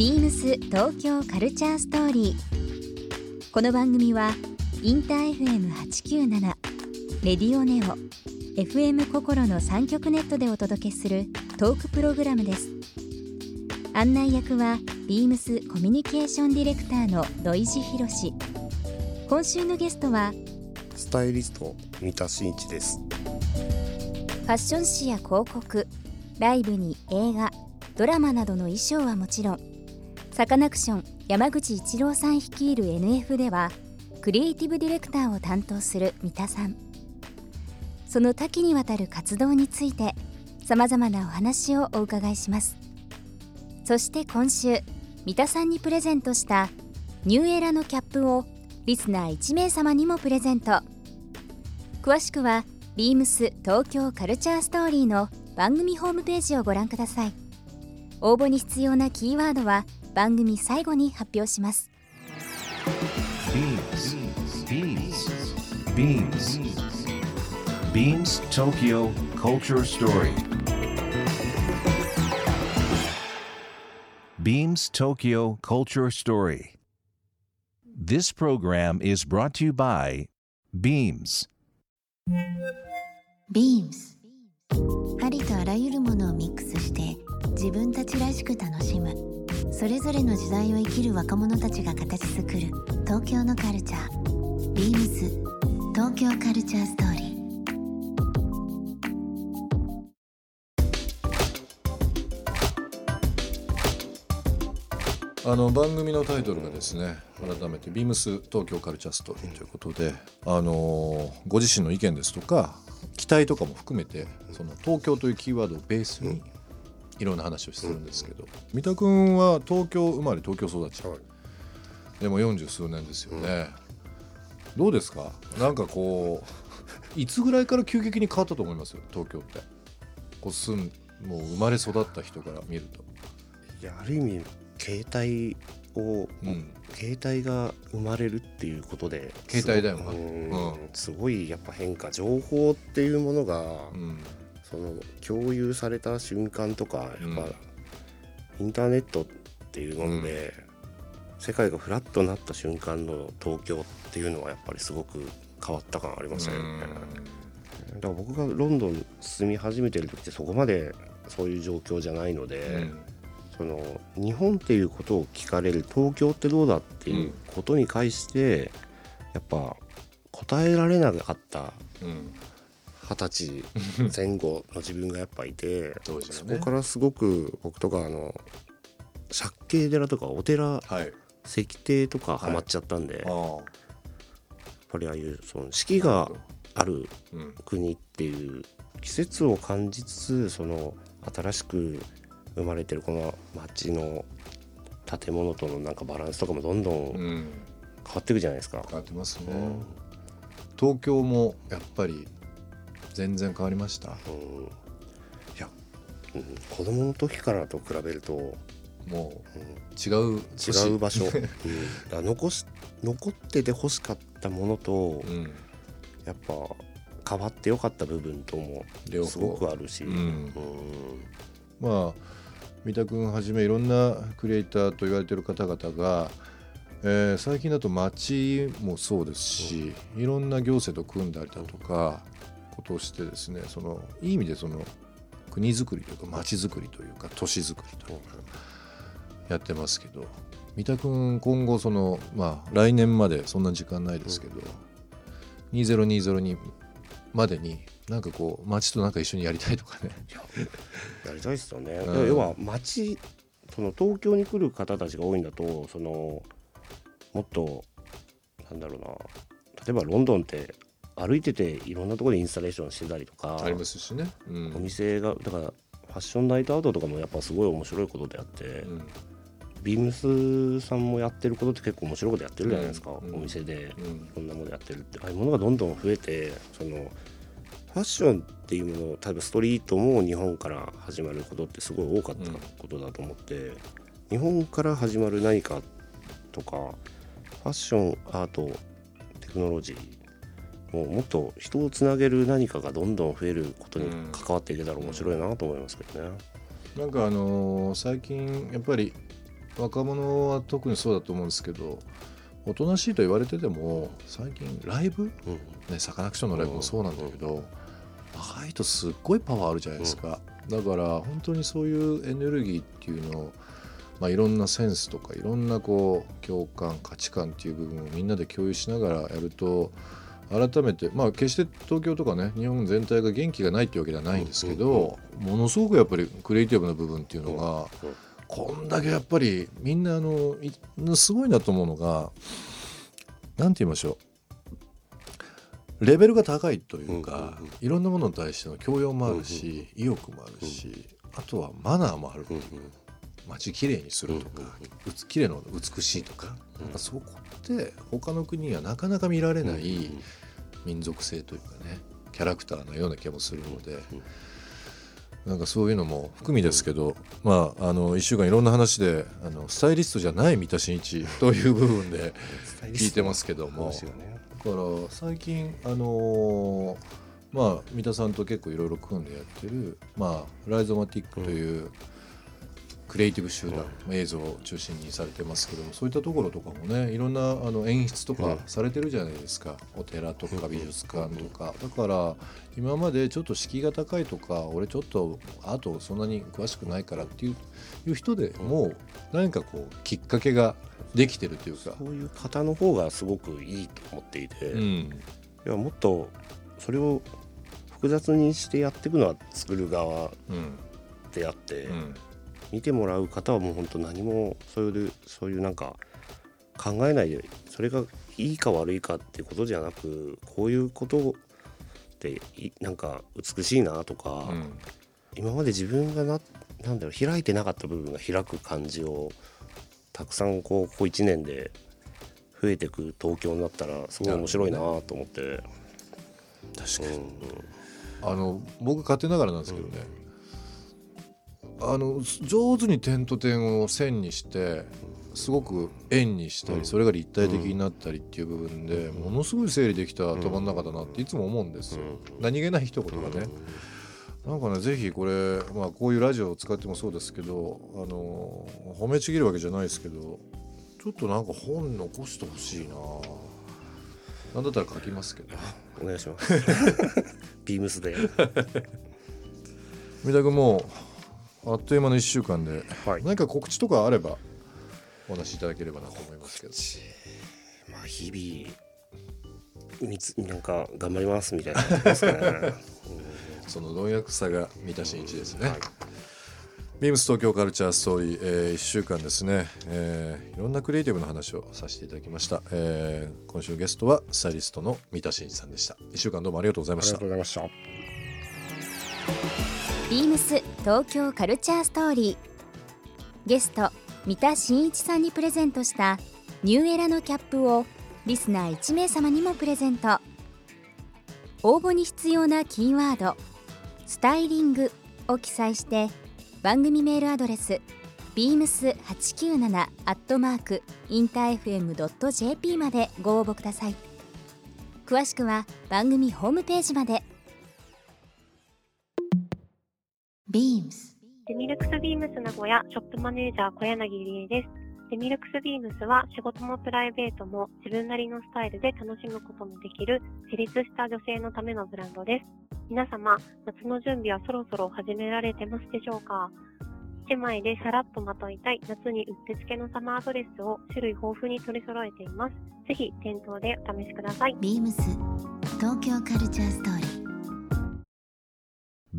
ビームス東京カルチャーストーリー。この番組はインター FM897 レディオネオ FM 心の3極ネットでお届けするトークプログラムです。案内役はビームスコミュニケーションディレクターの土井博。志今週のゲストはスタイリスト三田真一です。ファッション誌や広告ライブに映画ドラマなどの衣装はもちろんサカナクション山口一郎さん率いる NF ではクリエイティブディレクターを担当する三田さん。その多岐にわたる活動についてさまざまなお話をお伺いします。そして今週三田さんにプレゼントしたニューエラのキャップをリスナー1名様にもプレゼント。詳しくはビームス東京カルチャーストーリーの番組ホームページをご覧ください。応募に必要なキーワードは番組最後に発表します BeamsBeamsBeamsTokyo Culture Story Beams Tokyo Culture Story This program is brought to you by Beams ビームスありとあらゆるものをミックスして自分たちらしく楽しむそれぞれの時代を生きる若者たちが形作る東京のカルチャー。ビームス。東京カルチャーストーリー。あの番組のタイトルがですね改めて「ビームス東京カルチャーストーリー」ということで、あのご自身の意見ですとか期待とかも含めてその東京というキーワードをベースにいろんな話をするんですけど、三田君は東京生まれ東京育ち、でも40数年ですよね、どうですか？なんかこういつぐらいから急激に変わったと思います？よ東京って。こう住んもう生まれ育った人から見ると。いやある意味携帯を、うん。携帯が生まれるっていうことで携帯だよな。すごうん。うんすごいやっぱ変化情報っていうものが、うんその共有された瞬間とかやっぱ、うん。インターネットっていうので、世界がフラットになった瞬間の東京っていうのはやっぱりすごく変わった感ありましたよね。だから僕がロンドン住み始めてる時ってそこまでそういう状況じゃないので、うん。その日本っていうことを聞かれる東京ってどうだっていうことに対して、やっぱ答えられなかったうん二十歳 前後の自分がやっぱいて、ね。そこからすごく僕とかあの借景寺とかお寺はい。石庭とかハマっちゃったんで、やっあぱりああいうその四季がある国っていう季節を感じつつその新しく生まれてるこの街の建物とのなんかバランスとかもどんどん変うん。わっていくじゃないですか。変わってますね、うん。東京もやっぱり全然変わりました。うん。いや、うん、子供の時からと比べると、うん。もう違う都市違う場所、うん、残し残ってて欲しかったものと、うん。やっぱ変わってよかった部分ともすごくあるし、うん。うん。まあ三田君はじめいろんなクリエイターと言われてる方々が、えー最近だと街もそうですし、いろんな行政と組んだりだとかことをしてですねそのいい意味でその国づくりというか街づくりというか都市づくりというかやってますけど三田君今後そのまあ来年までそんな時間ないですけど、2020までになんかこう街となんか一緒にやりたいとかね。やりたいですよね、うん。要は街その東京に来る方たちが多いんだとそのもっとなんだろうな。例えばロンドンって歩いてていろんなところでインスタレーションしてたりとかありますしね。うん。お店がだからファッションナイトアウトとかもやっぱすごい面白いことであって、うん。ビームスさんもやってることって結構面白いことやってるじゃないですか、うんお店でうん。いろんなものやってるって。ああいうものがどんどん増えてそのファッションっていうもの例えばストリートも日本から始まることってすごい多かったことだと思って、日本から始まる何かとかファッションアートテクノロジーもうもっと人をつなげる何かがどんどん増えることに関わっていけたら面白いなと思いますけどね。なんかあのー最近やっぱり若者は特にそうだと思うんですけどおとなしいと言われてても最近ライブ、うん。ね、サカナクションのライブもそうなんだけど、若いとすっごいパワーあるじゃないですか、だから本当にそういうエネルギーっていうのを、まあ、いろんなセンスとかいろんなこう共感価値観っていう部分をみんなで共有しながらやると改めてまあ決して東京とかね日本全体が元気がないっていうわけではないんですけど、ものすごくやっぱりクリエイティブな部分っていうのが、うんこんだけやっぱりみんなあのいすごいなと思うのが何て言いましょう。レベルが高いというか、いろんなものに対しての教養もあるし、意欲もあるし、あとはマナーもある、うんうん街きれいにするとか、うつ綺麗の美しいとか,、なんかそこって他の国にはなかなか見られない民族性というかねキャラクターのような気もするので、なんかそういうのも含みですけど、まああの1週間いろんな話であのスタイリストじゃない三田真一という部分で聞いてますけどもだから最近あのーまあ三田さんと結構いろいろ組んでやってる、まあ、ライゾマティックというクリエイティブ集団、まあ映像を中心にされてますけどもそういったところとかもねいろんなあの演出とかされてるじゃないですか、お寺とか美術館とか、だから今までちょっと敷居が高いとか俺ちょっとアートそんなに詳しくないからっていういう人でも何かこうきっかけができてるというか。そういう方の方がすごくいいと思っていて、いうん。やもっとそれを複雑にしてやっていくのは作る側うん。であって、うん見てもらう方はもう本当何もそういうそういうなんか考えないでそれがいいか悪いかっていうことじゃなくこういうことっていなんか美しいなとか、うん。今まで自分がななんだろう開いてなかった部分が開く感じをたくさんこうここ1年で増えてく東京になったらすごい面白いなと思って。確かに、うん。あの僕勝手ながらなんですけどね、あの上手に点と点を線にしてすごく円にしたり、うん。それが立体的になったりっていう部分で、ものすごい整理できた頭の中だなっていつも思うんですよ、何気ない一言がね、なんかねぜひこれ、まあ、こういうラジオを使ってもそうですけどあの褒めちぎるわけじゃないですけどちょっとなんか本残してほしいな。なんだったら書きますけど。お願いします。ビームスで。三田君もうあっという間の1週間ではい。何か告知とかあればお話しいただければなと思いますけど。まあ日々みつなんか頑張りますみたいなね。その貪欲さが三田真一ですね、はい。ビームス東京カルチャーストーリー、え1週間ですね、えーいろんなクリエイティブな話をさせていただきました、えー今週のゲストはスタイリストの三田真一さんでした。1週間どうもありがとうございました。ありがとうございました。ビームス東京カルチャーストーリー。ゲスト三田真一さんにプレゼントしたニューエラのキャップをリスナー1名様にもプレゼント。応募に必要なキーワード「スタイリング」を記載して番組メールアドレス beams897 アットマークインター FM.jp までご応募ください。詳しくは番組ホームページまで。BEAMS デミルクスビームス名古屋ショップマネージャー小柳理恵です。デミルクスビームスは仕事もプライベートも自分なりのスタイルで楽しむことのできる自立した女性のためのブランドです。皆様、夏の準備はそろそろ始められてますでしょうか？1枚でさらっとまといたい夏にうってつけのサマードレスを種類豊富に取り揃えています。ぜひ店頭でお試しください。BEAMS 東京カルチャーストーリー